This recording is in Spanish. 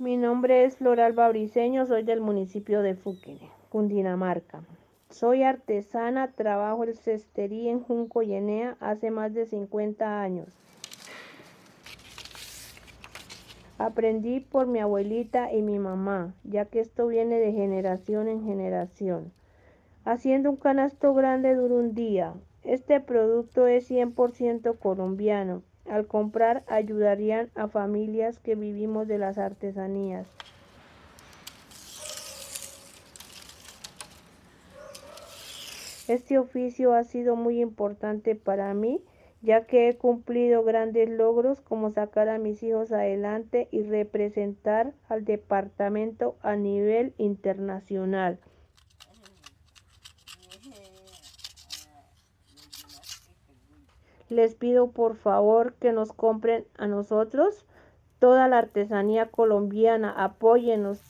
Mi nombre es Floral Babriceño, soy del municipio de Fuquene, Cundinamarca. Soy artesana, trabajo en cestería en Junco y Enea hace más de 50 años. Aprendí por mi abuelita y mi mamá, ya que esto viene de generación en generación. Haciendo un canasto grande dura un día. Este producto es 100% colombiano al comprar ayudarían a familias que vivimos de las artesanías. Este oficio ha sido muy importante para mí, ya que he cumplido grandes logros como sacar a mis hijos adelante y representar al departamento a nivel internacional. Les pido por favor que nos compren a nosotros toda la artesanía colombiana, apóyenos.